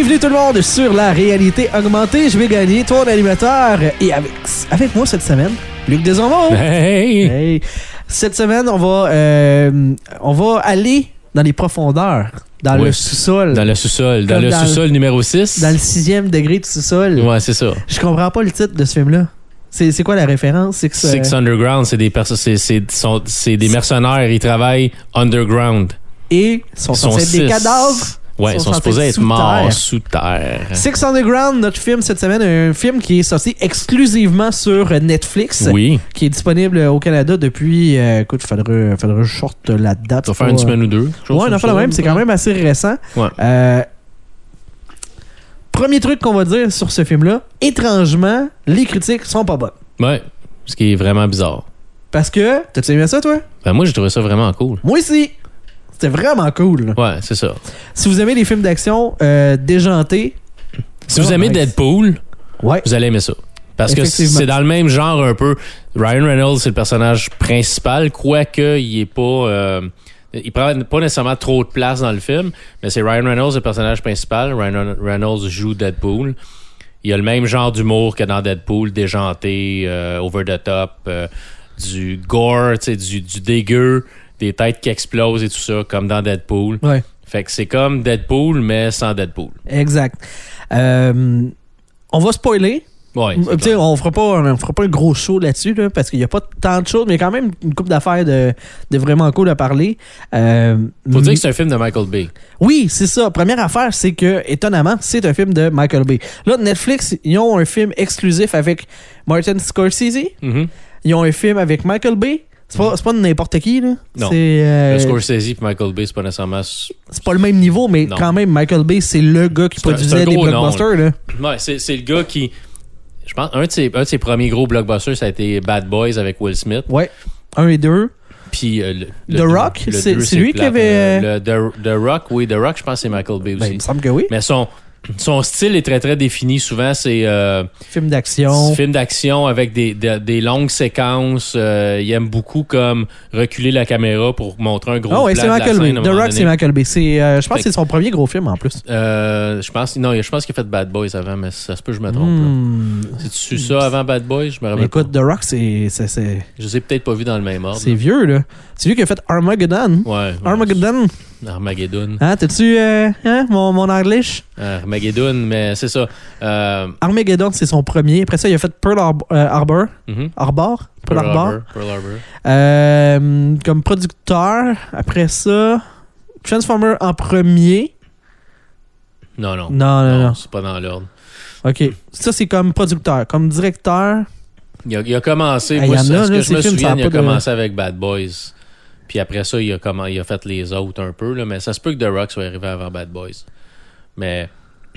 Bienvenue tout le monde sur la réalité augmentée. Je vais gagner ton animateur. Et avec, avec moi cette semaine, Luc Desormeaux. Hey! Hey. Cette semaine, on va, euh, on va aller dans les profondeurs, dans Oui. le sous-sol, Dans le sous-sol. Dans le sous-sol numéro 6. dans le sixième degré du sous-sol. Ouais, c'est ça. Je comprends pas le titre de ce film-là. C'est quoi la référence? Ça- Six Underground, c'est des, c'est, des mercenaires. Ils travaillent underground. Et sont sont censés être des six. cadavres? Ouais, ils sont supposés être morts terre. sous terre. Six Underground, notre film cette semaine, un film qui est sorti exclusivement sur Netflix. Oui. qui est disponible au Canada depuis. euh, écoute, faudrait, faudrait je sorte la date. Ça va faire une Pas- semaine ou deux. Ouais, non, pas ça. la même. C'est quand même assez récent. Ouais. Euh, premier truc qu'on va dire sur ce film-là, étrangement, les critiques sont pas bonnes. Ouais. Ce qui est vraiment bizarre. Parce que, t'as-tu aimé ça, toi? Ben, moi, j'ai trouvé ça vraiment cool. Moi aussi! C'était vraiment cool. Ouais, c'est ça. Si vous aimez les films d'action euh, déjantés, Si vous Oh, aimez nice. Deadpool, ouais. vous allez aimer ça. Parce que c'est dans le même genre un peu. Ryan Reynolds, c'est le personnage principal, quoique il est pas. euh, il prend pas nécessairement trop de place dans le film, mais c'est Ryan Reynolds le personnage principal. Ryan Reynolds joue Deadpool. Il a le même genre d'humour que dans Deadpool, déjanté, euh, over the top, euh, du gore, du, du dégueu, des têtes qui explosent et tout ça, comme dans Deadpool. Ouais, Fait que c'est comme Deadpool, mais sans Deadpool. exact. Euh, on va spoiler. Ouais. On fera pas on fera pas un gros show là-dessus là, parce qu'il y a pas tant de choses mais quand même une coupe d'affaires de, de vraiment cool à parler. Euh, Faut dire que c'est un film de Michael Bay. oui, c'est ça. Première affaire, c'est que étonnamment, c'est un film de Michael Bay. Là, Netflix, ils ont un film exclusif avec Martin Scorsese. Mhm. Ils ont un film avec Michael Bay. C'est pas, pas n'importe qui là. Non. Euh, Le Scorsese et Michael Bay, c'est pas nécessairement. c'est pas le même niveau, mais Non. quand même Michael Bay, c'est le gars qui produisait des nom, blockbusters là. Ouais, c'est, le gars qui. Je pense, un de, ses, un de ses premiers gros blockbusters, ça a été Bad Boys avec Will Smith. Ouais. Un et deux. Puis. euh, le, The le- Rock, le c'est- lui qui avait- Euh, le, The, The Rock, oui, The Rock, je pense que c'est Michael Bay Ben, aussi. il me semble que oui. Mais son, son style est très très défini. Souvent, c'est euh, Film d'action. film d'action avec des, des, des longues séquences. Euh, il aime beaucoup comme reculer la caméra pour montrer un gros ouais, plan c'est Michael Bay. The Rock, c'est. Michael Bay. C'est, euh, je pense que c'est son premier gros film en plus. Euh, je pense, non, je pense qu'il a fait Bad Boys avant, mais ça se peut je me trompe. là. Hmm. C'est-tu ça avant Bad Boys? Je me rappelle Écoute, The Rock, c'est, c'est, c'est. Je les ai peut-être pas vus dans le même ordre. c'est vieux, là. C'est lui qui a fait Armageddon. Ouais. Armageddon. Armageddon. Hein, t'as-tu, euh, hein, mon, mon anglais? Armageddon, mais c'est ça. Euh, Armageddon, c'est son premier. Après ça, il a fait Pearl Harbor. euh, Harbor. mhm. Harbor? Pearl, Pearl Harbor. Harbor. Pearl. Euh, comme producteur. Après ça, Transformer en premier. Non, non. Non, non, non. C'est pas dans l'ordre. OK. Ça, c'est comme producteur. Comme directeur. Il a, il a commencé, Ah, moi, a, ce là, que je me souviens, il a de- commencé avec Bad Boys. Puis après ça, il a, commen- il a fait les autres un peu, là, mais ça se peut que The Rock soit arrivé avant Bad Boys. Mais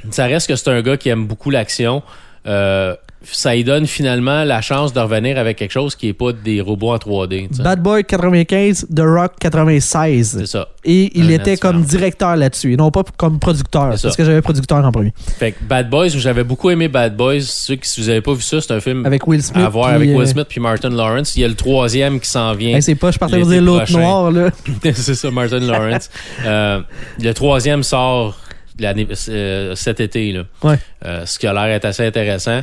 ça reste que c'est un gars qui aime beaucoup l'action. Euh, ça lui donne finalement la chance de revenir avec quelque chose qui est pas des robots en 3D. tu sais. Bad Boy 95, The Rock 96. C'est ça. Et il Un était comme directeur là-dessus, et non pas comme producteur. Parce que j'avais producteur en premier. Fait que Bad Boys, j'avais beaucoup aimé Bad Boys. Ceux qui, si vous avez pas vu ça, c'est un film Avec Will Smith. à voir avec euh, Will Smith puis Martin Lawrence. Il y a le troisième qui s'en vient. hey, c'est pas, je partais vous dire l'autre noir, là. c'est ça, Martin Lawrence. Euh, le troisième sort euh, cet été. Là. Ouais. Euh, ce qui a l'air d'être assez intéressant.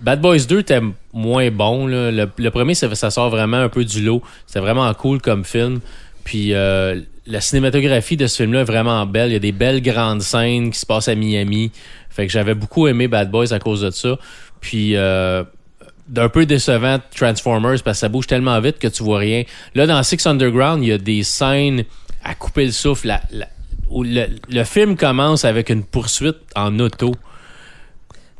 Bad Boys 2 était moins bon. là. Le, le premier, ça, ça sort vraiment un peu du lot. C'était vraiment cool comme film. Puis euh, la cinématographie de ce film-là est vraiment belle. Il y a des belles grandes scènes qui se passent à Miami. Fait que j'avais beaucoup aimé Bad Boys à cause de ça. Puis euh, d'un peu décevant Transformers parce que ça bouge tellement vite que tu vois rien. Là, dans Six Underground, il y a des scènes à couper le souffle. La- la- où le, le film commence avec une poursuite en auto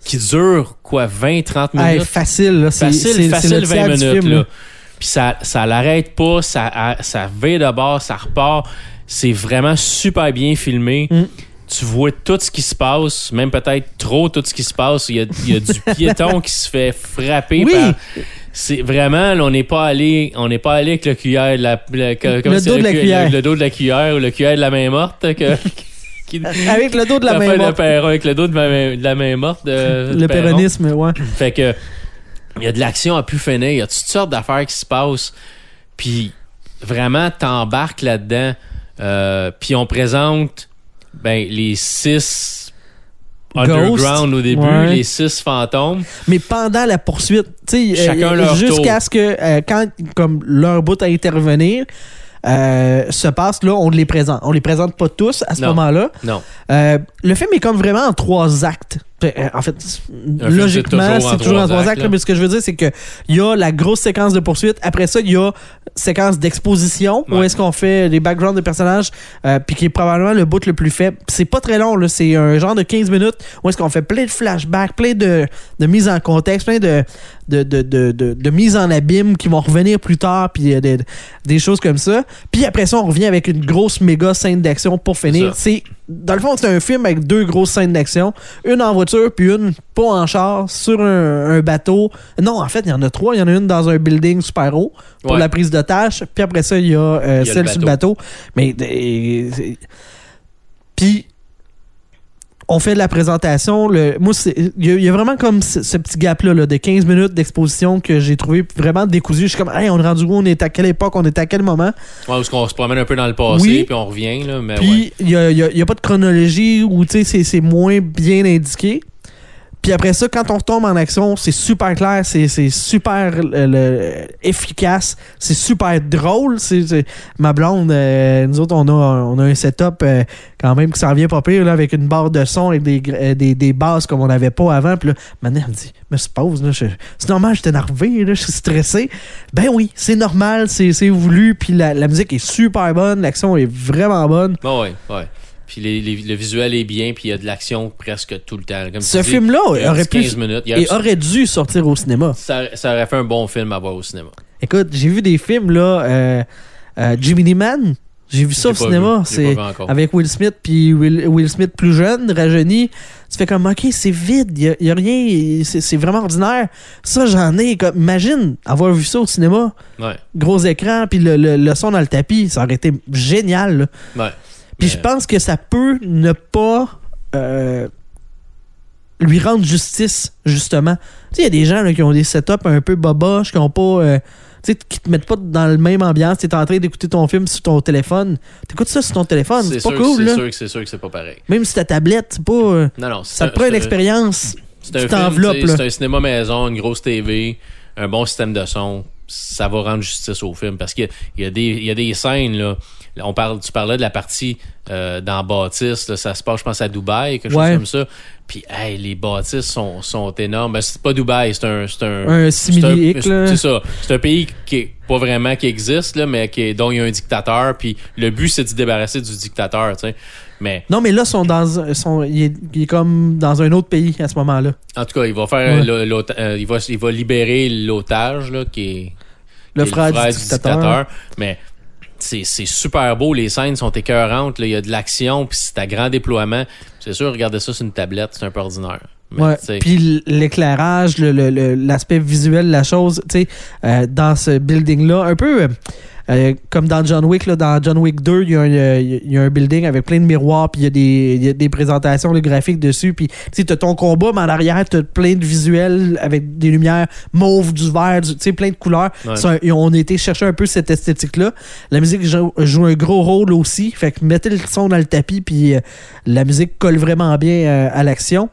qui dure quoi 20-30 minutes. Hey, facile, là. C'est, Facile, facile le 20 tiers du minutes. film, là. Puis ça, ça l'arrête pas, ça, ça va de bord, ça repart. C'est vraiment super bien filmé. Mm. Tu vois tout ce qui se passe, même peut-être trop tout ce qui se passe. Il y a, il y a du piéton qui se fait frapper Oui. par. C'est vraiment, là, on n'est pas allé, on n'est pas allé avec le cuillère, la, le, Le dos de la cu- cuillère. Le, le dos de la cuillère ou le cuillère de la main morte. Que, qui, Avec le dos de la main morte. perron avec le dos de, ma main- de la main morte. De, Le péronisme, ouais. Fait que il y a de l'action à plus finir, il y a toutes sortes d'affaires qui se passent. Puis vraiment t'embarques là-dedans. Euh, puis on présente ben les six underground au début, Ouais. les six fantômes. Mais pendant la poursuite, tu sais, euh, jusqu'à ce que euh, quand comme leur bout à intervenir euh, se passe, là, on les présente. On les présente pas tous à ce moment-là. Non. Euh, le film est comme vraiment en trois actes. Euh, En fait, logiquement, c'est toujours en trois actes. mais ce que je veux dire, c'est que il y a la grosse séquence de poursuite. Après ça, il y a séquence d'exposition où est-ce qu'on fait les backgrounds des personnages, euh, puis qui est probablement le bout le plus faible. C'est pas très long, là. C'est un genre de 15 minutes où est-ce qu'on fait plein de flashbacks, plein de, de mise en contexte, plein de, de, de, de, de, de mise en abîme qui vont revenir plus tard, puis euh, des, des choses comme ça. Puis après ça, on revient avec une grosse méga scène d'action pour finir. C'est dans le fond, c'est un film avec deux grosses scènes d'action, une en voiture puis une pas en char sur un, un bateau. Non, en fait, il y en a trois. Il y en a une dans un building super haut pour Ouais. la prise d'otage, puis après ça, il y a, euh, Il y a celle le sur le bateau. Mais euh, puis on fait de la présentation. Le, moi, il y, a- il y a vraiment comme ce, ce petit gap-là là, de 15 minutes d'exposition que j'ai trouvé vraiment décousu. Je suis comme, hey, on est rendu où? On est à quelle époque? On est à quel moment? Ouais, parce qu'on se promène un peu dans le passé, Oui. puis on revient, là, mais. Puis, il n'y a, y a- y a pas de chronologie où tu sais, c'est- c'est moins bien indiqué. Puis après ça, quand on retombe en action, c'est super clair, c'est super euh, efficace, c'est super drôle. Ma blonde, euh, nous autres, on a, on a un setup euh, quand même qui s'en vient pas pire, là, avec une barre de son et des, des, des basses comme on n'avait pas avant. Puis là, maintenant, elle me dit, mais je- c'est normal, je suis énervé, je suis stressé. Ben oui, c'est normal, c'est voulu, puis la, la musique est super bonne, l'action est vraiment bonne. Bon, ouais, ouais. Puis les- les- le visuel est bien, puis il y a de l'action presque tout le temps. Comme Ce film-là il y aurait pu 15 minutes. Il y a- et aurait dû sortir au cinéma. ça, ça aurait fait un bon film à voir au cinéma. Écoute, j'ai vu des films là, euh, euh, Jiminy Man, j'ai vu ça au cinéma, c'est avec Will Smith puis Will, Will Smith plus jeune, rajeuni. Tu fais comme ok, c'est vide, y a, y a rien, c'est c'est vraiment ordinaire. Ça j'en ai comme imagine avoir vu ça au cinéma, Ouais, gros écran puis le, le, le son dans le tapis, ça aurait été génial. là. ouais. Puis je pense que ça peut ne pas euh, lui rendre justice, justement. Tu sais, il y a des gens là, qui ont des setups un peu boboches, qui ont pas. euh, tu sais, qui te mettent pas dans le même ambiance. Tu es en train d'écouter ton film sur ton téléphone. T'écoutes ça sur ton téléphone, c'est pas sûr, cool, c'est là. sûr que c'est sûr que c'est pas pareil. Même si ta tablette, c'est pas. euh, Non, non. ça un- te prend une expérience. C'est un. C'est un cinéma maison, une grosse TV, un bon système de son. Ça va rendre justice au film parce qu'il y y a des scènes, là. On parle, tu parlais de la partie euh, dans Baptiste, là, ça se passe, je pense, à Dubaï, quelque Ouais. chose comme ça. Puis, hey, les bâtisses sont, sont énormes. Ben, c'est pas Dubaï, c'est un. C'est un, Un c'est ça. C'est un pays qui est pas vraiment qui existe, là, mais qui est, dont il y a un dictateur. Puis le but, c'est de se débarrasser du dictateur, tu sais. Mais Non, mais là, sont dans, sont, il, est, il est comme dans un autre pays à ce moment-là. en tout cas, il va faire Ouais. euh, il va il va libérer l'otage là qui est Le qui est frère, du dictateur. Mais c'est super beau, les scènes sont écœurantes, il y a de l'action, puis c'est à grand déploiement. C'est sûr, regardez ça sur une tablette, c'est un peu ordinaire. Puis l'éclairage, l'aspect visuel de la chose, tu sais, euh, dans ce building-là, un peu euh, euh, comme dans John Wick, là, dans John Wick 2, il y, a un- il y a un building avec plein de miroirs, puis il y, a des- il y a des présentations de graphiques dessus, puis tu sais, t'as ton combat, mais en arrière, t'as plein de visuels avec des lumières mauves, du vert, tu sais, plein de couleurs. Ouais. Et on a été chercher un peu cette esthétique-là. La musique joue, joue un gros rôle aussi, fait que mettez le son dans le tapis, puis euh, la musique colle vraiment bien euh, à l'action.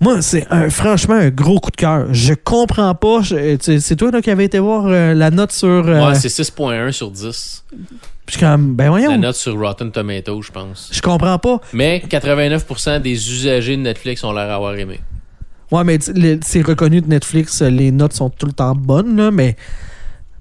Moi, c'est franchement un gros coup de cœur. Je comprends pas. C'est toi là, qui avais été voir euh, la note sur. euh, ouais, c'est 6.1 sur 10. je suis comme, ben La voyons. note sur Rotten Tomatoes, je pense. Je comprends pas. Mais 89% des usagers de Netflix ont l'air d'avoir aimé. Ouais, mais c'est reconnu de Netflix, euh, les notes sont tout le temps bonnes, là, mais.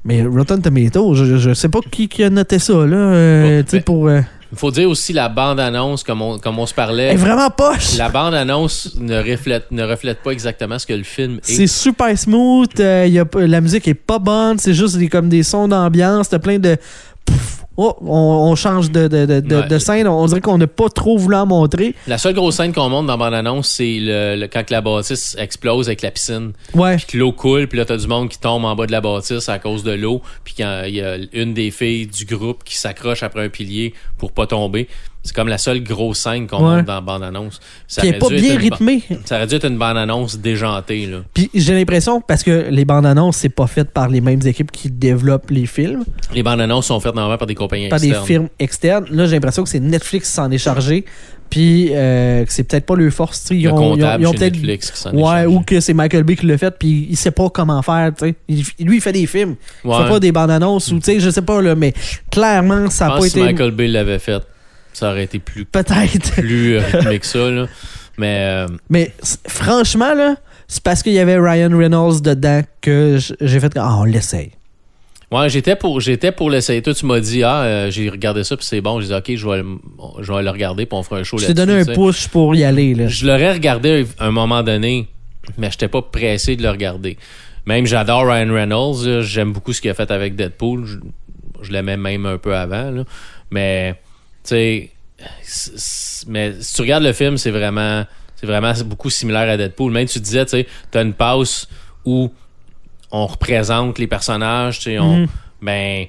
Mais Rotten Tomatoes, je, je sais pas qui, qui a noté ça, là. euh, Bon, tu sais, ben- pour. Il faut dire aussi la bande-annonce, comme on, comme on se elle parlait. est vraiment poche. La bande-annonce ne reflète, ne reflète pas exactement ce que le film est. C'est super smooth, euh, y a, la musique est pas bonne, c'est juste des, comme des sons d'ambiance, t'as plein de. Pouf, oh, on, on change de, de, de, de- Ouais. de scène, on dirait qu'on n'a pas trop voulu en montrer. La seule grosse scène qu'on montre dans bande-annonce, c'est le, le- quand la bâtisse explose avec la piscine. Ouais. Puis que l'eau coule, puis là, t'as du monde qui tombe en bas de la bâtisse à cause de l'eau. Puis quand il y a une des filles du groupe qui s'accroche après un pilier pour pas tomber. C'est comme la seule grosse scène qu'on Ouais. montre dans la bande-annonce. Ça Qui est pas bien une ba- rythmé. Ça aurait dû être une bande-annonce déjantée, là. Puis j'ai l'impression, parce que les bandes annonces, c'est pas fait par les mêmes équipes qui développent les films, Les bandes-annonces sont faites normalement par des compagnies par des externes. firmes externes. Là, j'ai l'impression que c'est Netflix qui s'en est chargé. Puis euh, que c'est peut-être pas leur force. Ils Le ont, ils ont- comptable ils ont chez peut-être. Netflix qui s'en est chargé. ou que c'est Michael Bay qui l'a fait, puis il sait pas comment faire. lui, il fait des films. Il Ouais. fait pas des bandes annonces, ou tu sais, je sais pas, là, mais clairement, ça Je a pense pas été. Michael Bay l'avait fait, ça aurait été plus, Peut-être. plus euh, rythmé que ça, là. Mais euh, Mais franchement, là, c'est parce qu'il y avait Ryan Reynolds dedans que j'ai fait. Ah, on l'essaye. ouais, j'étais pour j'étais pour l'essayer. Toi, tu m'as dit ah euh, j'ai regardé ça puis c'est bon. J'ai dit ok, je vais le, je vais le regarder puis on fera un show Je t'ai donné un push pour y aller. Là. Je l'aurais regardé à un moment donné, mais j'étais pas pressé de le regarder. Même j'adore Ryan Reynolds, j'aime beaucoup ce qu'il a fait avec Deadpool. Je, je l'aimais même un peu avant, là. mais sais, mais si tu regardes le film, c'est vraiment, c'est vraiment beaucoup similaire à Deadpool. Même tu disais, tu sais, t'as une passe où on représente les personnages, tu sais, on, Mhm. ben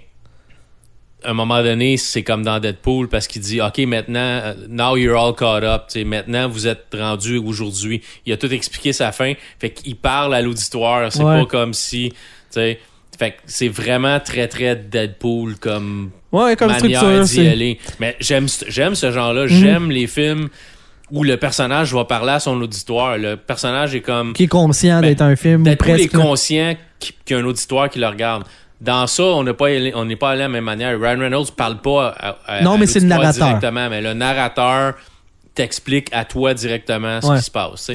à un moment donné, c'est comme dans Deadpool parce qu'il dit OK, maintenant, euh, now you're all caught up. Tu sais, maintenant, vous êtes rendu aujourd'hui. Il a tout expliqué sa fin. Fait qu'il parle à l'auditoire. C'est Ouais. pas comme si. tu sais, Fait que c'est vraiment très, très Deadpool comme, Ouais, comme manière d'y Mhm. aller. Mais j'aime ce- j'aime ce genre-là. J'aime les films où le personnage va parler à son auditoire. Le personnage est comme. Qui est conscient Ben, d'être un film. Deadpool est conscient qu'il y a un auditoire qui le regarde. Dans ça, on n'est pas allé- on n'est pas allé de la même manière. Ryan Reynolds parle pas à, à- Non, à mais c'est le narrateur. directement, mais le narrateur t'explique à toi directement ce Ouais. qui se passe.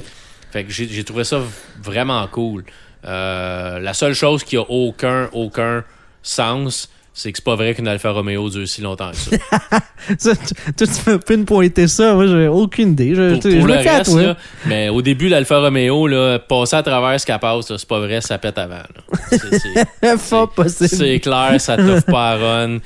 Fait que j'ai trouvé ça vraiment cool. Euh, la seule chose qui a aucun aucun sens, c'est que c'est pas vrai qu'une Alfa Romeo dure si longtemps que ça. Tu- peux pinpointer ça. Moi, j'ai aucune idée. Je, pour je- pour je le à reste, toi. là, mais au début, l'Alfa Romeo, là, passer à travers ce qu'elle passe, c'est pas vrai, ça pète avant. C'est clair, ça t'offre pas à run.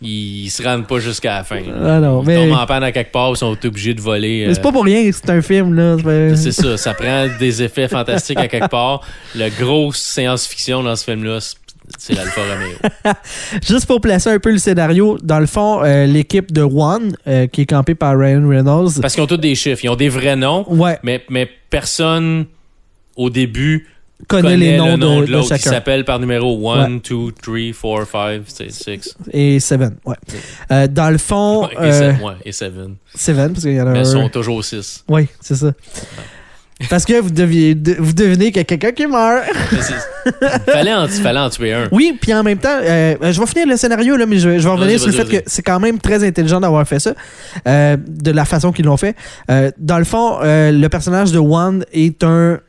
Ils se rendent pas jusqu'à la fin. Ah non, ils mais- tombent en panne à quelque part, ils sont obligés de voler. C'est euh, pas pour rien que c'est un film, là. C'est ça, ça prend des effets fantastiques à quelque part. Le gros science-fiction dans ce film-là, c'est- c'est l'Alfa Romeo. Juste pour placer un peu le scénario, dans le fond, euh, l'équipe de One, euh, qui est campée par Ryan Reynolds. Parce qu'ils ont tous des chiffres, ils ont des vrais noms, Ouais, mais, mais personne au début connaît, connaît les noms le nom de, de, de l'autre qui chacun. s'appelle par numéro 1, 2, 3, 4, 5, 6. Et Seven, ouais. Euh, dans le fond, Et euh, 7, ouais, et 7. Seven, parce qu'il y en a Mais un. ils sont toujours 6. Oui, c'est ça. Parce que vous, deviez, de- vous devinez qu'il y a quelqu'un qui meurt. fallait, en, fallait en tuer un. Oui, puis en même temps, euh, je vais finir le scénario, là, mais je, vais- je vais revenir sur le fait que c'est quand même très intelligent d'avoir fait ça, euh, de la façon qu'ils l'ont fait. Euh, dans le fond, euh, le personnage de One est un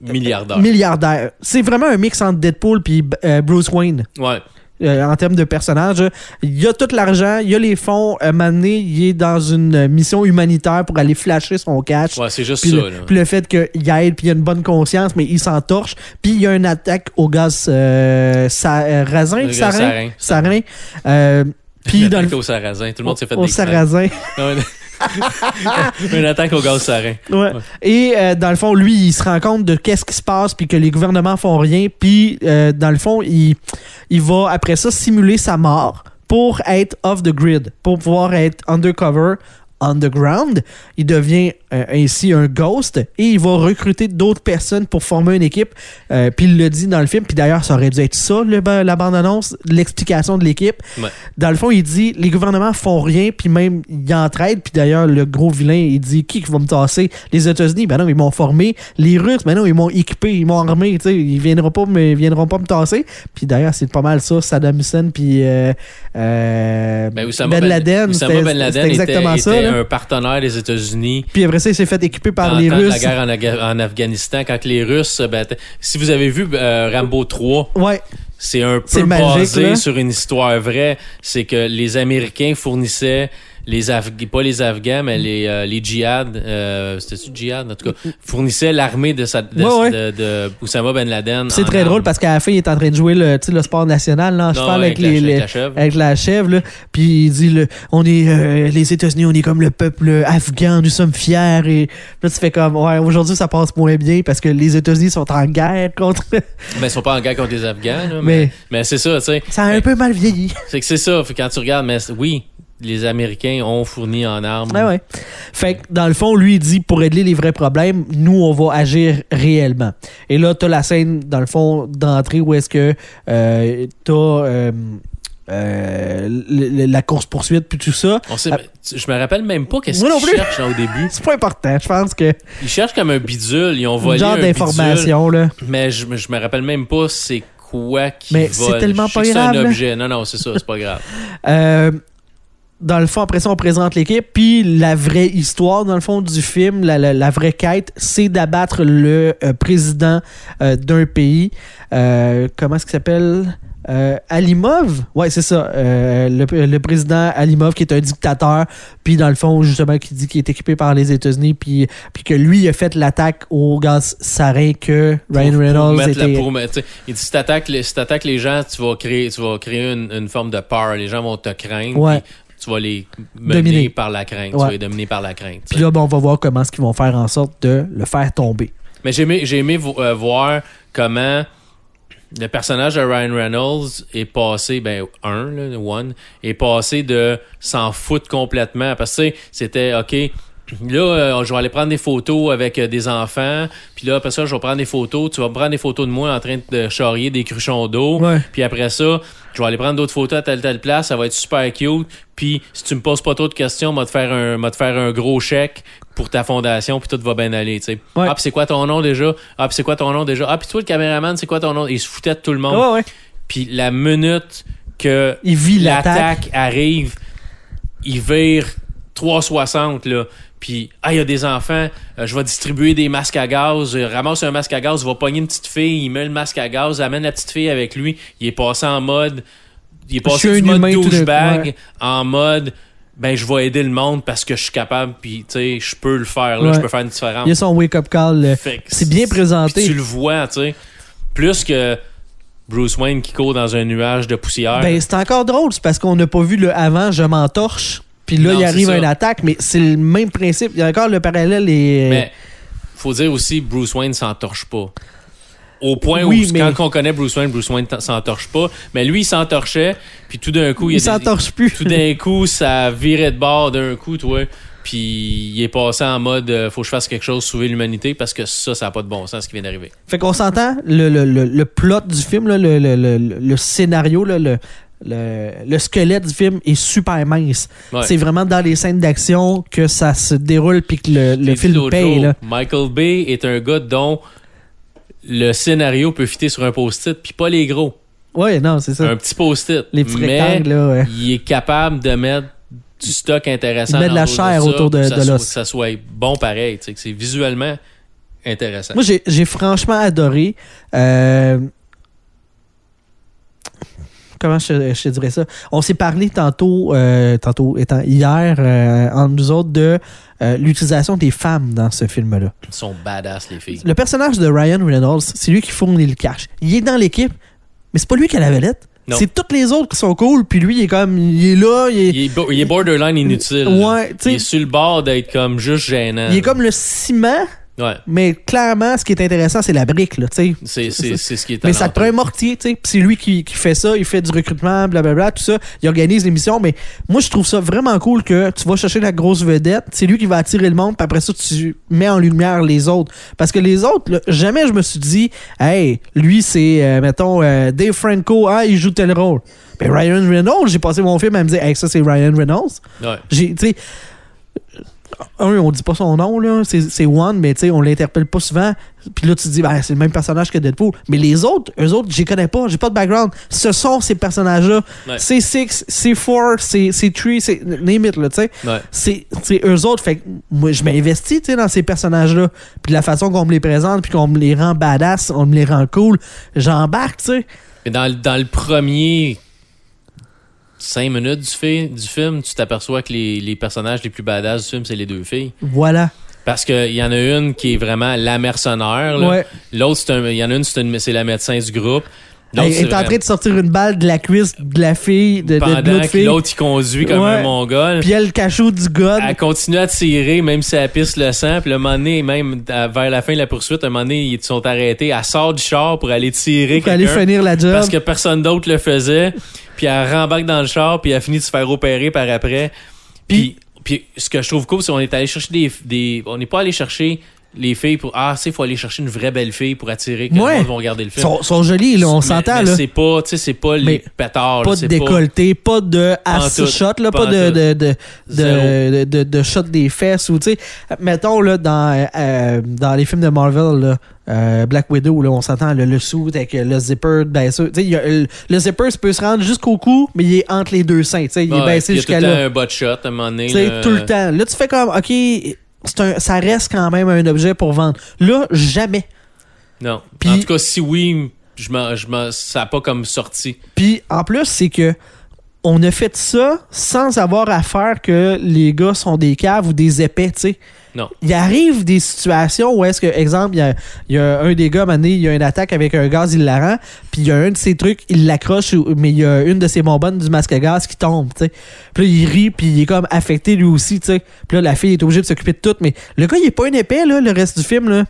Milliardaire. milliardaire. C'est vraiment un mix entre Deadpool puis euh, Bruce Wayne. Ouais. euh, en termes de personnage. Il y a tout l'argent, il y a les fonds. Moment donné, il est dans une mission humanitaire pour aller flasher son catch. Ouais, c'est juste Puis ça. le, là. puis le fait qu'il aide, puis il a une bonne conscience, mais il s'entorche. Puis il y a une attaque au gaz euh, sa- euh, raisin, Le gaz sarin? sarin. Sarin. Euh, puis dans le au sarrasin. Tout le monde s'est fait au des sarrasin. Une attaque au gaz sarin. Ouais. Et euh, dans le fond, lui, il se rend compte de qu'est-ce qui se passe, puis que les gouvernements font rien. Puis euh, dans le fond, il, il va après ça simuler sa mort pour être off the grid, pour pouvoir être undercover. Underground, il devient euh, ainsi un ghost et il va recruter d'autres personnes pour former une équipe. Euh, puis il le dit dans le film, puis d'ailleurs ça aurait dû être ça le, la bande-annonce, l'explication de l'équipe. Ouais. Dans le fond, il dit les gouvernements font rien, puis même ils entraident. Puis d'ailleurs, le gros vilain, il dit qui va me tasser? Les États-Unis, ben non, ils m'ont formé. Les Russes, ben non, ils m'ont équipé, ils m'ont armé. Tu sais, ils viendront pas, me, ils viendront pas me tasser. Puis d'ailleurs, c'est pas mal ça. Saddam Hussein, puis euh, Ben, Oussama Ben Laden, Oussama Ben Laden c'était exactement était, ça. était un partenaire des États-Unis Puis après ça, il s'est fait équiper par les de la Russes. guerre en, Afghanistan quand les Russes ben, t- si vous avez vu euh, Rambo 3 Ouais, c'est un peu magique, basé là. sur une histoire vraie c'est que les Américains fournissaient les pas les Afghans mais les euh, les djihad euh, c'était djihad? En tout cas fournissaient l'armée de, sa- de, Ouais, ouais. de, de Oussama Ben Laden c'est très drôle parce qu'à la fin, il est en train de jouer le, le sport national là, Non, avec, avec les- la chèvre. avec la chèvre. Là. Puis il dit le, on est euh, les États-Unis, on est comme le peuple afghan, nous sommes fiers. Et là, tu fais comme ouais, aujourd'hui ça passe moins bien parce que les États-Unis sont en guerre contre. mais ils sont pas en guerre contre les Afghans là, Mais- mais, mais c'est ça tu sais ça a un peu mal vieilli. C'est que c'est ça. Quand tu regardes, mais oui, les Américains ont fourni en armes. Ouais, ouais. Fait que, dans le fond, lui, il dit pour régler les vrais problèmes, nous, on va agir réellement. Et là, t'as la scène, dans le fond, d'entrée où est-ce que euh, t'as euh, euh, le- le- la course-poursuite puis tout ça. On sait- Ah. je me rappelle même pas qu'est-ce qu'ils cherchent là, au début. C'est pas important. Je pense que Ils cherchent comme un bidule. Ils ont volé genre d'information, là. mais je, me- je me rappelle même pas c'est quoi qu'ils Mais c'est tellement pas que C'est grave, un là. objet. Non, non, c'est ça, c'est pas grave. Euh, dans le fond, après ça, on présente l'équipe. Puis la vraie histoire, dans le fond, du film, la, la- la vraie quête, c'est d'abattre le euh, président euh, d'un pays. Euh, comment est-ce qu'il s'appelle? Alimov, ouais, c'est ça. Le, le président Alimov, qui est un dictateur, puis dans le fond, justement, qui dit qu'il est équipé par les États-Unis, puis, puis que lui a fait l'attaque au gaz sarin que Ryan Pour- Reynolds pour mettre la- était. pour il dit si t'attaques les, si les gens, tu vas créer, tu vas créer une, une forme de peur. Les gens vont te craindre. Ouais. Tu vas les mener Dominer. par la crainte. Tu vas les dominer par la crainte. Puis là, ben, on va voir comment est-ce qu'ils vont faire en sorte de le faire tomber. Mais j'ai aimé, j'ai aimé euh, voir comment le personnage de Ryan Reynolds est passé, ben, un, là, one, est passé de s'en foutre complètement. Parce que, tu sais, c'était, OK, là, euh, je vais aller prendre des photos avec euh, des enfants. Puis là, après ça, je vais prendre des photos. Tu vas me prendre des photos de moi en train de charrier des cruchons d'eau. Ouais. Puis après ça, je vais aller prendre d'autres photos à telle telle place, ça va être super cute. Puis si tu me poses pas trop de questions, m'a te faire un m'a te faire un gros chèque pour ta fondation puis tout va bien aller, tu sais. Ouais. Ah, puis c'est quoi ton nom déjà? Ah, puis c'est quoi ton nom déjà? Ah, puis toi le caméraman, c'est quoi ton nom? Il se foutait de tout le monde. Ouais, ouais. Puis la minute que Il vit l'attaque. l'attaque arrive, il vire 360 là. Puis, ah, il y a des enfants, euh, je vais distribuer des masques à gaz, euh, ramasse un masque à gaz, va pogner une petite fille, il met le masque à gaz, amène la petite fille avec lui, il est passé en mode, il est passé du mode douchebag ouais. en mode, ben, je vais aider le monde parce que je suis capable, puis, tu sais, je peux le faire, là, Ouais. je peux faire une différence. Il y a son wake-up call. euh, C'est bien présenté. tu le vois, tu sais. Plus que Bruce Wayne qui court dans un nuage de poussière. Ben, c'est encore drôle, c'est parce qu'on n'a pas vu le avant, je m'entorche. Puis là, Non, il arrive ça. une attaque, mais c'est le même principe. Il y a encore le parallèle et. Mais faut dire aussi, Bruce Wayne s'entorche pas. Au point Oui, où, mais- quand on connaît Bruce Wayne, Bruce Wayne s'entorche pas. Mais lui, il s'entorchait, puis tout d'un coup, il des- s'entorche plus. tout d'un coup, ça virait de bord d'un coup, toi. Puis il est passé en mode, euh, faut que je fasse quelque chose, sauver l'humanité, parce que ça, ça n'a pas de bon sens ce qui vient d'arriver. Fait qu'on s'entend, le, le, le, le plot du film, là, le, le, le, le scénario, là, le, le, le squelette du film est super mince. Ouais. C'est vraiment dans les scènes d'action que ça se déroule puis que le, le film paye. Là. Michael Bay est un gars dont le scénario peut fitter sur un post-it, puis pas les gros. Ouais, non, c'est ça. Un petit post-it. Les petits mais rectangles, là, ouais. il est capable de mettre du stock intéressant. Il met de la chair ça, autour de- de l'os. Que ça soit bon pareil, que c'est visuellement intéressant. Moi, j'ai j'ai franchement adoré. euh, Comment je, je te dirais ça? On s'est parlé tantôt, euh, tantôt étant hier, euh, entre nous autres, de euh, l'utilisation des femmes dans ce film-là. Ils sont badass, les filles. Le personnage de Ryan Reynolds, c'est lui qui fournit le cash. Il est dans l'équipe, mais c'est pas lui qui a la vedette. Non. C'est toutes les autres qui sont cool, puis lui, il est comme, il est là, il est, Il est, bo- il est borderline inutile. Ouais, tu sais- Il est sur le bord d'être comme juste gênant. il est comme le ciment, Ouais. mais clairement, ce qui est intéressant, c'est la brique, là, tu sais. C'est, ce qui est Mais ça te prend un mortier, tu sais. C'est lui qui, qui fait ça, il fait du recrutement, blablabla, tout ça. Il organise l'émission, mais moi, je trouve ça vraiment cool que tu vas chercher la grosse vedette, c'est lui qui va attirer le monde, puis après ça, tu mets en lumière les autres. Parce que les autres, là, jamais je me suis dit, hey, lui, c'est, euh, mettons, euh, Dave Franco, ah, il joue tel rôle. Ben, Ryan Reynolds, j'ai passé mon film à me dire, hey, ça, c'est Ryan Reynolds. Ouais. J'ai, tu sais, un, on dit pas son nom, là, c'est One, mais tu sais, on l'interpelle pas souvent. Puis là, tu te dis, ben, c'est le même personnage que Deadpool. Mais les autres, eux autres, je les connais pas, j'ai pas de background. Ce sont ces personnages-là. Ouais. C'est Six, c'est Four, c'est Three, c'est name it, là, tu sais. Ouais. C'est eux autres. Fait que moi, je m'investis, tu sais, dans ces personnages-là. Puis la façon qu'on me les présente, puis qu'on me les rend badass, on me les rend cool, j'embarque, tu sais. Mais dans, dans le premier 5 minutes du, fi- du film, tu t'aperçois que les, les personnages les plus badass du film, c'est les deux filles. Voilà. Parce qu'il y en a une qui est vraiment la mercenaire. Ouais. L'autre, il y en a une- c'est la médecin du groupe. Elle est en train de sortir une balle de la cuisse de la fille, de, de, de Pendant l'autre fille. l'autre, il conduit comme Ouais. un mongol. Puis elle, le cachot du gun. Elle continue à tirer, même si elle pisse le sang. Puis le moment donné, même vers la fin de la poursuite, un moment donné, ils sont arrêtés. Elle sort du char pour aller tirer pour aller finir la job. Parce que personne d'autre le faisait. Puis elle rembarque dans le char, puis elle finit de se faire opérer par après. Puis, puis ce que je trouve cool, c'est qu'on est allé chercher des... des on n'est pas allé chercher les filles pour... Ah, il faut aller chercher une vraie belle fille pour attirer que Ouais. le monde va regarder le film. sont, sont jolis, là, on s'entend, là. c'est pas, tu sais, c'est pas les pétards. Pas de c'est décolleté, pas de ass Pantoute. shot, là, pas de, de, de, de, de, de shot des fesses ou, tu sais, mettons, là, dans, euh, dans les films de Marvel, là, euh, Black Widow, là, on s'entend, le, le suit avec le zipper, ben, ça, tu sais, le, le zipper, ça peut se rendre jusqu'au cou, mais il est entre les deux seins, tu sais, il est Ouais, baissé puis il y a tout jusqu'à le temps là. un butt shot à un moment donné. Tu sais, là. tout le temps. Là, tu fais comme, OK, c'est un, ça reste quand même un objet pour vendre. Là, jamais. Non. Puis- en tout cas, si oui, je m'en, je m'en- ça n'a pas comme sorti. Puis en plus, c'est que on a fait ça sans avoir à faire que les gars sont des caves ou des épais, tu sais. Non. Il arrive des situations où est-ce que, exemple, il y a, il y a un des gars, mané, il y a une attaque avec un gaz hilarant, puis il y a un de ses trucs, il l'accroche, mais il y a une de ses bonbonnes du masque à gaz qui tombe, tu sais. Puis là, il rit, puis il est comme affecté lui aussi, tu sais. Puis là, la fille est obligée de s'occuper de tout, mais le gars, il est pas un épais, là, le reste du film, là.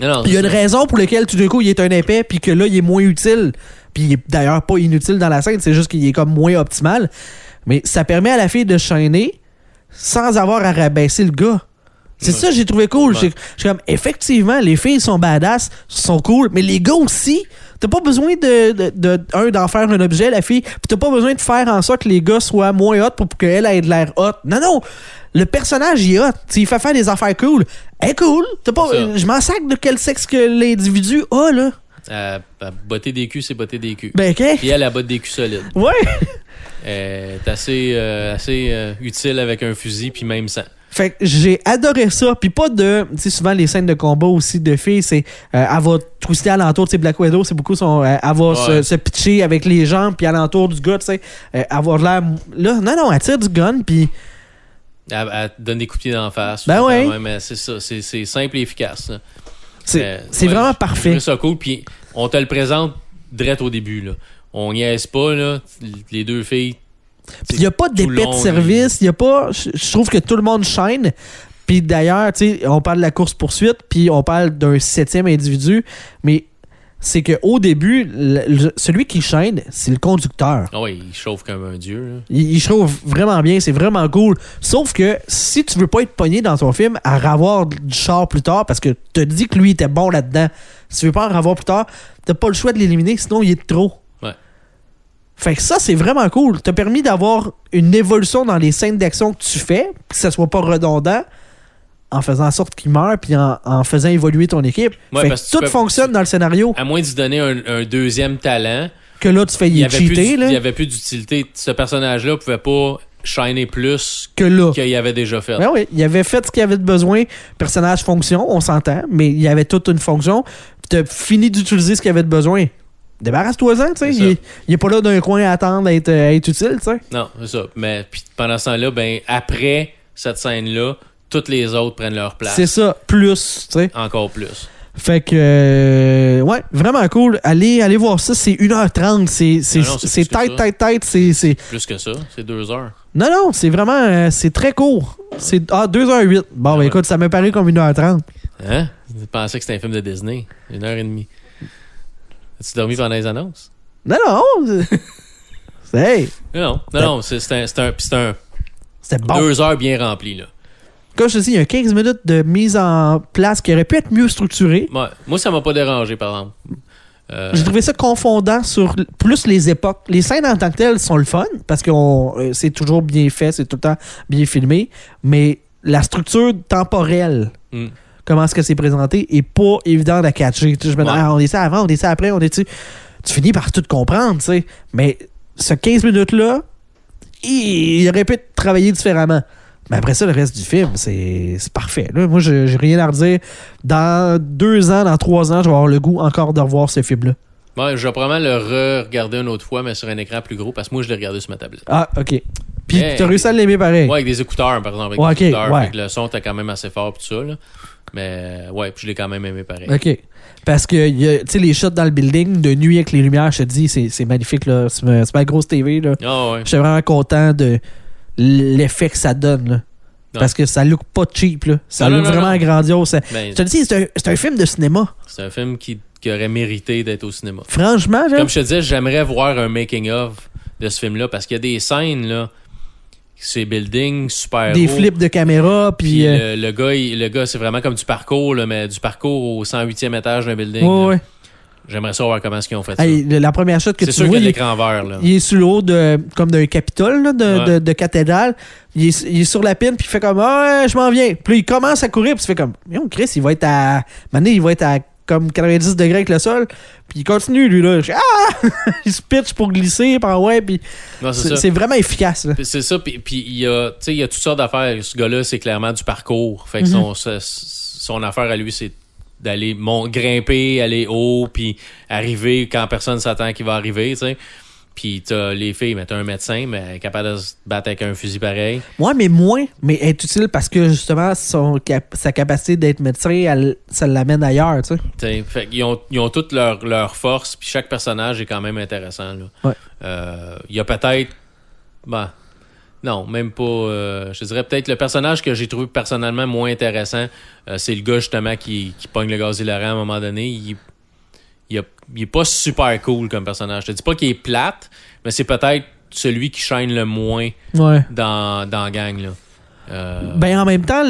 Non, Il y a une raison pour laquelle tout d'un coup il est un épais puis que là il est moins utile. Puis il est d'ailleurs pas inutile dans la scène, c'est juste qu'il est comme moins optimal. Mais ça permet à la fille de chaîner sans avoir à rabaisser le gars. C'est Ouais. ça que j'ai trouvé cool. Ouais. J'ai- Je suis comme, effectivement, les filles sont badass, sont cool, mais les gars aussi, t'as pas besoin de, de, de- un, d'en faire un objet, la fille, puis t'as pas besoin de faire en sorte que les gars soient moins hot pour qu'elle ait de l'air hot. Non, non, le personnage, il est hot. T'sais, il fait faire des affaires cool. Elle est cool. T'as pas, ça. je m'en sac de quel sexe que l'individu a, là. À botter des culs, c'est botter des culs. Ben, OK. Puis elle, elle botte des culs solides. Ouais. Est assez, euh, assez euh, utile avec un fusil, puis même sans. Fait que j'ai adoré ça. Puis pas de. Tu sais, souvent les scènes de combat aussi de filles, c'est. euh, elle va twister alentour. Tu sais, Black Widow, c'est beaucoup son. euh, elle va se pitcher avec les jambes, puis alentour du gars, tu sais. euh, avoir l'air. Là, non, non, elle tire du gun, puis. Elle, elle te donne des coups de pied d'en face. Ben tout ouais. mais c'est ça. C'est, c'est simple et efficace. là. C'est ouais, vraiment parfait. ça cool, puis on te le présente direct au début. Là. On niaise pas, là. Les deux filles. Il n'y a pas tout d'épée de service. Il y a pas. Je trouve que tout le monde chaîne. Puis d'ailleurs, tu sais, on parle de la course-poursuite, puis on parle d'un septième individu, mais c'est qu'au début, le- le- celui qui chaîne, c'est le conducteur. Ah ouais, il chauffe comme un dieu. là. Il, il chauffe vraiment bien, c'est vraiment cool. Sauf que si tu veux pas être pogné dans ton film à revoir du char plus tard, parce que te dit que lui était bon là-dedans, si tu veux pas en revoir plus tard, t'as pas le choix de l'éliminer, sinon il est trop. Ouais. Fait que ça, c'est vraiment cool. T'as permis d'avoir une évolution dans les scènes d'action que tu fais, que ça soit pas redondant, en faisant en sorte qu'il meure, puis en, en faisant évoluer ton équipe. Ouais, fait parce que que tu tout peux- fonctionne dans le scénario. À moins de donner un, un deuxième talent, Que là, tu fais y n'y cheater, il y avait plus d'utilité. Ce personnage-là pouvait pas shiner plus que là. qu'il avait déjà fait. Ben oui, il avait fait ce qu'il avait de besoin. Personnage fonction, on s'entend, mais il y avait toute une fonction. Puis t'as fini d'utiliser ce qu'il avait de besoin. Débarrasse-toi-en, tu sais. Il, il est pas là d'un coin à attendre à être, à être utile, tu sais. Non, c'est ça. Mais puis pendant ce temps-là, ben, après cette scène-là, toutes les autres prennent leur place. C'est ça, plus, tu sais. Encore plus. Fait que, euh, ouais, vraiment cool. Allez, allez voir ça, c'est 1h30. C'est tête, tête, tête. c'est- c'est- Plus que ça, c'est deux heures. Non, non, c'est vraiment, euh, c'est très court. C'est, ah, 2h08. Bon, ben ouais. écoute, ça me paraît comme 1h30. Hein? Tu pensais que c'était un film de Disney? Une heure et demie. As-tu dormi pendant les annonces? Non, non. hey, Non, non, non, un, c'est un c'était bon. deux heures bien remplies, là. Comme je te dis, il y a 15 minutes de mise en place qui aurait pu être mieux structurée. Ouais. Moi, ça m'a pas dérangé, par exemple. Euh, J'ai trouvé ça confondant sur plus les époques. Les scènes en tant que telles sont le fun parce que euh, c'est toujours bien fait, c'est tout le temps bien filmé, mais la structure temporelle, hmm. comment est-ce que c'est présenté, est pas évident à catcher. Je me dis, Ouais. ah, on est ça avant, on est ça après, on est tu tu finis par tout comprendre, tu sais. Mais ce 15 minutes-là, il aurait pu être travaillé différemment. Mais après ça, le reste du film, c'est parfait. Là, moi, je- j'ai rien à redire. Dans deux ans, dans trois ans, je vais avoir le goût encore de revoir ce film-là. Ouais, je vais probablement le re-regarder une autre fois, mais sur un écran plus gros, parce que moi, je l'ai regardé sur ma tablette. Ah, OK. Puis Hey. t'as réussi à l'aimer pareil. Ouais, avec des écouteurs, par exemple. Avec Ouais, des ok, écouteurs, ouais. le son était quand même assez fort, tout ça, là. Mais ouais, puis je l'ai quand même aimé pareil. OK. Parce que, tu sais, les shots dans le building, de nuit avec les lumières, je te dis, c'est magnifique, là. C'est ma, grosse TV, là. Ah ouais. J'étais vraiment content de l'effet que ça donne, là. Parce que ça look pas cheap, là. Ça Non, look non, vraiment non. grandiose. Ben, Je te dis, c'est un, un film de cinéma. c'est un film qui, qui aurait mérité d'être au cinéma. Franchement. Comme je te disais, j'aimerais voir un making-of de ce film-là parce qu'il y a des scènes, là, ces buildings super Des hauts. flips de caméra, puis... Puis euh, le, le gars, il- le gars c'est vraiment comme du parcours, là, mais du parcours au 108e étage d'un building. ouais, ouais. J'aimerais savoir comment est-ce qu'ils ont fait ça. Hey, la première shot que C'est tu sûr vois, qu'il y a il, de l'écran vert. Là. il est sur le haut de, comme d'un capitole, là, de, Ouais. de, de cathédrale. Il est, il est sur la pine, puis il fait comme, ah, je m'en viens. Puis il commence à courir, puis il fait comme, non, Chris, il va être à, maintenant, il va être à comme 90 degrés avec le sol. Puis il continue, lui, là. Ah! il se pitch pour glisser, par ouais, puis c'est vraiment efficace. Puis C'est ça, puis, puis il y a, tu sais, il y a toutes sortes d'affaires. Ce gars-là, c'est clairement du parcours. Fait que Mhm. son, son affaire à lui, c'est d'aller mon, grimper, aller haut, puis arriver quand personne s'attend qu'il va arriver, tu sais. Puis t'as les filles, mais t'as un médecin, mais elle est capable de se battre avec un fusil pareil. Ouais, mais moins, mais est utile parce que justement, son cap- sa capacité d'être médecin, elle- ça l'amène ailleurs, tu sais. Fait qu'ils ont, ils ont toutes leurs leur forces, puis chaque personnage est quand même intéressant. Ouais. Euh, Il y a peut-être. Ben, non, même pas. euh, je dirais peut-être le personnage que j'ai trouvé personnellement moins intéressant, euh, c'est le gars justement qui, qui pogne le gaz hilarant à un moment donné. Il, il, a- il est pas super cool comme personnage. Je te dis pas qu'il est plate, mais c'est peut-être celui qui shine le moins Ouais. dans, dans la gang. Là. Euh, Ben en même temps,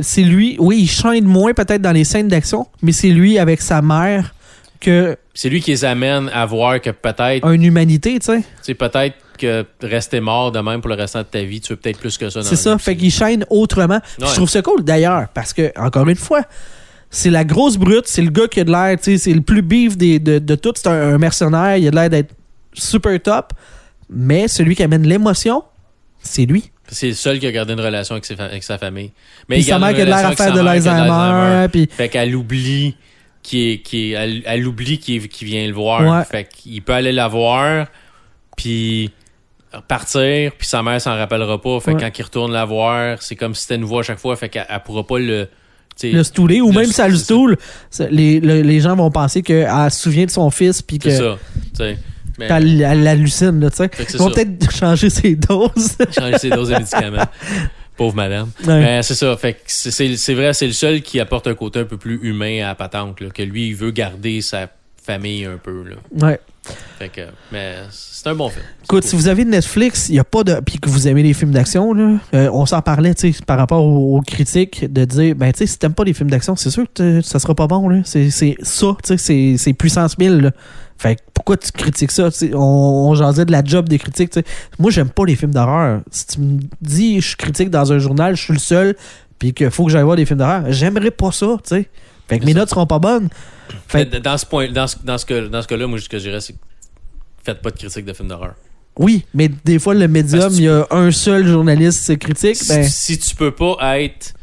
c'est lui, oui, il chaîne moins peut-être dans les scènes d'action, mais c'est lui avec sa mère que c'est lui qui les amène à voir que peut-être une humanité, tu sais. C'est peut-être que rester mort de même pour le restant de ta vie, tu veux peut-être plus que ça C'est ça, fait qu'il chaîne autrement. Ouais. Je trouve ça cool d'ailleurs, parce que, encore une fois, c'est la grosse brute, c'est le gars qui a de l'air, tu sais, c'est le plus des, de, de tout, c'est un, un mercenaire, il a de l'air d'être super top, mais celui qui amène l'émotion, c'est lui. C'est le seul qui a gardé une relation avec, ses fa- avec sa famille. Mais Puis il sa mère qui a de l'air à faire de l'Alzheimer, puis Fait qu'elle oublie qui est, qui est- elle, elle oublie qui, est- qui vient le voir. Ouais. Fait qu'il peut aller la voir, puis partir, puis sa mère s'en rappellera pas. Fait Ouais. quand il retourne la voir, c'est comme si c'était nouveau à chaque fois. Fait qu'elle elle pourra pas le. le stouler, ou Le même si elle le c'est ça. stoule, ça- les, le- les gens vont penser qu'elle se souvient de son fils, puis C'est que ça. sais. Mais- qu'elle elle hallucine, là, tu sais. C'est Ils vont ça. peut-être changer ses doses. changer ses doses de médicaments. Pauvre madame. Ouais. Mais c'est ça. Fait c'est- c'est c'est vrai, c'est le seul qui apporte un côté un peu plus humain à la patente. Là, que lui, il veut garder sa famille un peu. Là. Ouais. Fait que, mais c'est un bon film. Écoute, si vous avez Netflix, il y a pas de. Puis que vous aimez les films d'action, là, euh, on s'en parlait, par rapport aux, aux critiques, de dire, ben, tu sais, si t'aimes pas les films d'action, c'est sûr que ça sera pas bon, là. C'est ça, tu sais, c'est- puissance 1000, là. Fait que pourquoi tu critiques ça? On, on jasait de la job des critiques, tu sais. Moi, j'aime pas les films d'horreur. Si tu me dis, je critique dans un journal, je suis le seul, puis qu'il faut que j'aille voir des films d'horreur, j'aimerais pas ça, tu sais. Fait que mes ça. notes seront pas bonnes. Fait Dans ce point, dans ce, dans ce, que- dans ce cas-là, moi, ce que je dirais, c'est que faites pas de critique de films d'horreur. oui, mais des fois, le médium, il y a un seul journaliste critique, Si, ben. si tu peux pas être,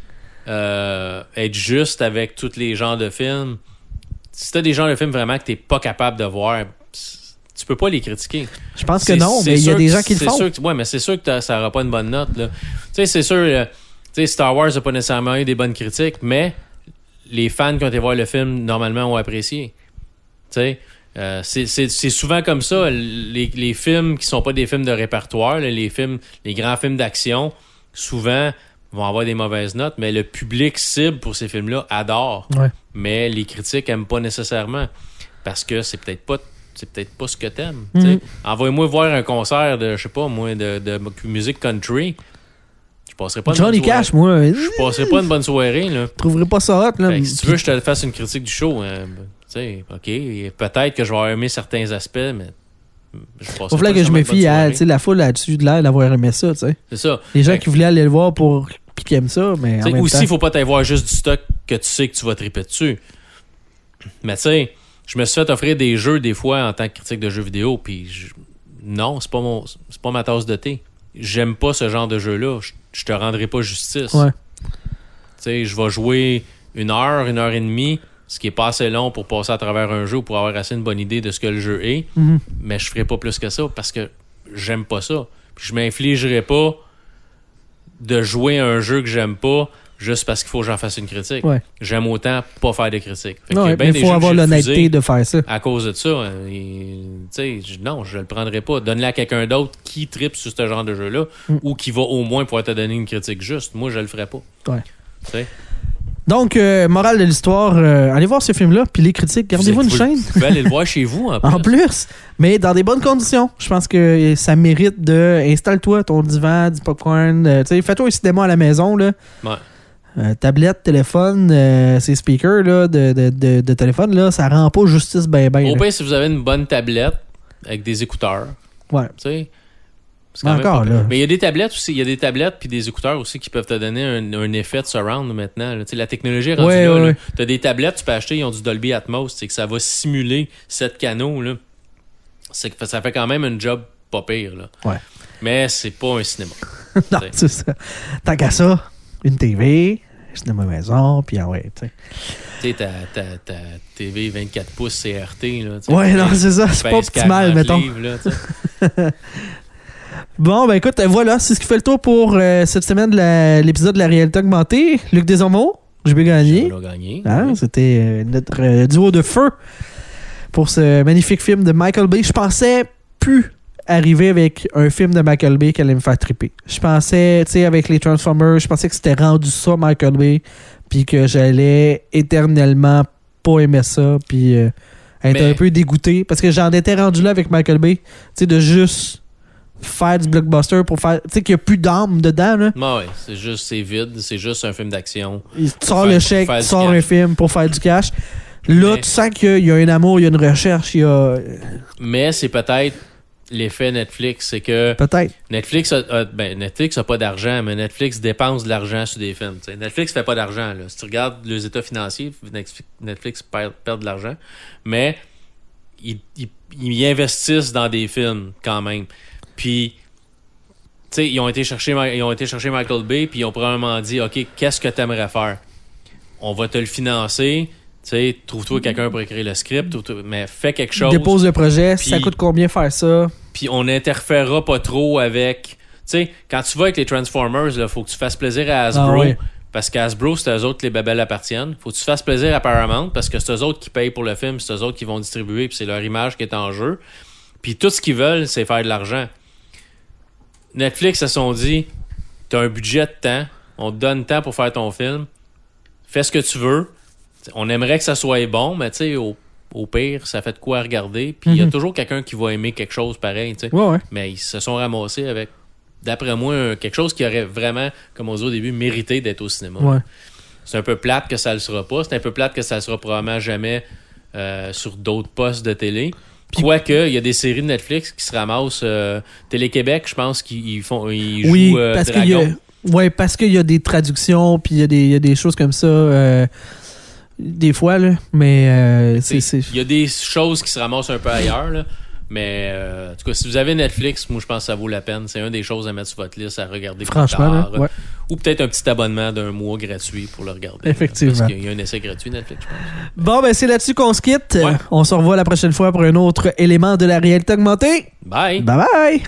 euh, être juste avec tous les genres de films, si t'as des genres de films vraiment que t'es pas capable de voir, tu peux pas les critiquer. Je pense que non, mais il y a des gens qui le font. sûr que- ouais, mais c'est sûr que ça aura pas une bonne note. Tu sais, c'est sûr, euh, tu sais, Star Wars a pas nécessairement eu des bonnes critiques, mais les fans qui ont été voir le film, normalement, ont apprécié. Tu sais, euh, c'est- souvent comme ça. Les, les films qui sont pas des films de répertoire, les films, les grands films d'action, souvent vont avoir des mauvaises notes, mais le public cible pour ces films-là adore. Ouais. Mais les critiques aiment pas nécessairement parce que c'est peut-être pas c'est peut-être pas ce que t'aimes. Tu sais. Envoie-moi voir un concert de, je sais pas, moi, de, de musique country. Je passerai pas Johnny soirée. Moi, je Je passerai pas une bonne soirée, là. trouverais pas ça hot. Là. Fait que si tu veux, je te fasse une critique du show. hein, ben, tu sais, OK, peut-être que je vais avoir aimé certains aspects, mais je Faut pas que je me fie à la foule là-dessus de l'air d'avoir aimé ça. tu sais. C'est ça. Les gens qui voulaient aller le voir pour puis qui aiment ça, mais en même aussi, il faut pas t'avoir juste du stock que tu sais que tu vas triper dessus. Mais tu sais, je me suis fait offrir des jeux des fois en tant que critique de jeux vidéo, puis je- non, c'est pas mon, c'est pas ma tasse de thé. J'aime pas ce genre de jeu-là. Je, je te rendrai pas justice. Ouais. Tu sais, je vais jouer une heure, une heure et demie, ce qui est pas assez long pour passer à travers un jeu ou pour avoir assez une bonne idée de ce que le jeu est, Mhm. mais je ferai pas plus que ça parce que j'aime pas ça. Puis je m'infligerai pas de jouer à un jeu que j'aime pas juste parce qu'il faut que j'en fasse une critique. Ouais. J'aime autant pas faire de critique. Fait Non, il faut avoir l'honnêteté de faire ça. À cause de ça, hein, et, tu sais, je- non, je le prendrai pas. Donne-le à quelqu'un d'autre qui tripe sur ce genre de jeu-là Mm. ou qui va au moins pouvoir te donner une critique juste. Moi, je le ferai pas. Ouais. Donc, euh, morale de l'histoire, euh, allez voir ce film-là, puis les critiques, gardez-vous une Vous- chaîne. Vous pouvez aller le voir chez vous en plus. En plus, mais dans des bonnes conditions. Je pense que ça mérite de. Installe-toi ton divan, du popcorn. euh, fais-toi un cinéma à la maison. Là. Ouais. Euh, tablette, téléphone, euh, ces speakers là, de, de, de, de téléphone, là, ça rend pas justice ben ben. Au pire, si vous avez une bonne tablette avec des écouteurs, Ouais. tu sais. même Encore, là. Mais il y a des tablettes aussi, il y a des tablettes puis des écouteurs aussi qui peuvent te donner un, un effet de surround maintenant. là. Tu la technologie est rendue Ouais, là. ouais, là. ouais. T'as des tablettes, tu peux acheter, ils ont du Dolby Atmos, c'est que ça va simuler sept canaux là. Que ça fait quand même un job pas pire là. Ouais. Mais c'est pas un cinéma. non, c'est ça. Tant qu'à ça, une TV, cinéma maison, puis ah ouais, tu sais. Tu sais, ta, ta, ta TV 24 pouces CRT là. Ouais, non, c'est ça. C'est pas optimal, 40 mettons. livres, là. Bon, ben écoute, voilà, c'est ce qui fait le tour pour euh, cette semaine de l'épisode de la réalité augmentée. Luc Desormeaux, je vais gagner. Gagné. Hein, Oui. C'était euh, notre euh, duo de feu pour ce magnifique film de Michael Bay. Je pensais plus arriver avec un film de Michael Bay qui allait me faire triper. Je pensais, tu sais, avec les Transformers, je pensais que c'était rendu ça, Michael Bay, puis que j'allais éternellement pas aimer ça, puis euh, être Mais- un peu dégoûté, parce que j'en étais rendu là avec Michael Bay, tu sais, de juste faire du blockbuster pour faire, tu sais, qu'il n'y a plus d'âme dedans, là. Ouais, ouais, c'est juste, c'est vide, c'est juste un film d'action. Il sort faire- le chèque, tu sors un film pour faire du cash. Là, Mais- tu sens qu'il y a un amour, il y a une recherche, il y a. Mais c'est peut-être l'effet Netflix, c'est que Peut-être. Netflix a, a- ben, Netflix a pas d'argent, mais Netflix dépense de l'argent sur des films. t'sais. Netflix fait pas d'argent. Si tu regardes les états financiers, Netflix, perd, perd de l'argent. Mais ils, ils- ils investissent dans des films quand même. Puis, tu sais, ils ont été chercher ils ont été chercher Michael Bay, puis ils ont probablement dit, OK, qu'est-ce que tu aimerais faire? On va te le financer. Tu sais, trouve-toi quelqu'un pour écrire le script, mais fais quelque chose Dépose le projet, ça coûte combien faire ça? puis on n'interférera pas trop avec. Tu sais, quand tu vas avec les Transformers, il faut que tu fasses plaisir à Hasbro. Ah ouais. Parce qu'Hasbro, c'est eux autres que les babelles appartiennent. Faut que tu fasses plaisir à Paramount parce que c'est eux autres qui payent pour le film, c'est eux autres qui vont distribuer, puis c'est leur image qui est en jeu. Puis tout ce qu'ils veulent, c'est faire de l'argent. Netflix se sont dit t'as un budget de temps, on te donne temps pour faire ton film, fais ce que tu veux. On aimerait que ça soit bon, mais tu sais, au, au pire, ça fait de quoi regarder. Puis il y a Mhm. toujours quelqu'un qui va aimer quelque chose pareil, tu sais. Ouais, ouais. Mais ils se sont ramassés avec, d'après moi, quelque chose qui aurait vraiment, comme on dit au début, mérité d'être au cinéma. Ouais. C'est un peu plate que ça le sera pas. C'est un peu plate que ça le sera probablement jamais euh, sur d'autres postes de télé. Quoique, il y a des séries de Netflix qui se ramassent. euh, Télé-Québec, je pense qu'ils ils font ils jouent Oui, euh, parce qu'il y a. Ouais, parce qu'il y a des traductions, puis il y, y a des choses comme ça. Des fois, là. Mais euh, c'est. Il y a des choses qui se ramassent un peu ailleurs. là. Mais euh, en tout cas, si vous avez Netflix, moi je pense que ça vaut la peine. C'est une des choses à mettre sur votre liste à regarder plus Franchement, là, tard. ouais. Ou peut-être un petit abonnement d'un mois gratuit pour le regarder. Effectivement. Parce qu'il y a un essai gratuit Netflix, je pense. Bon, ben c'est là-dessus qu'on se quitte. Ouais. On se revoit la prochaine fois pour un autre élément de la réalité augmentée. Bye! Bye bye!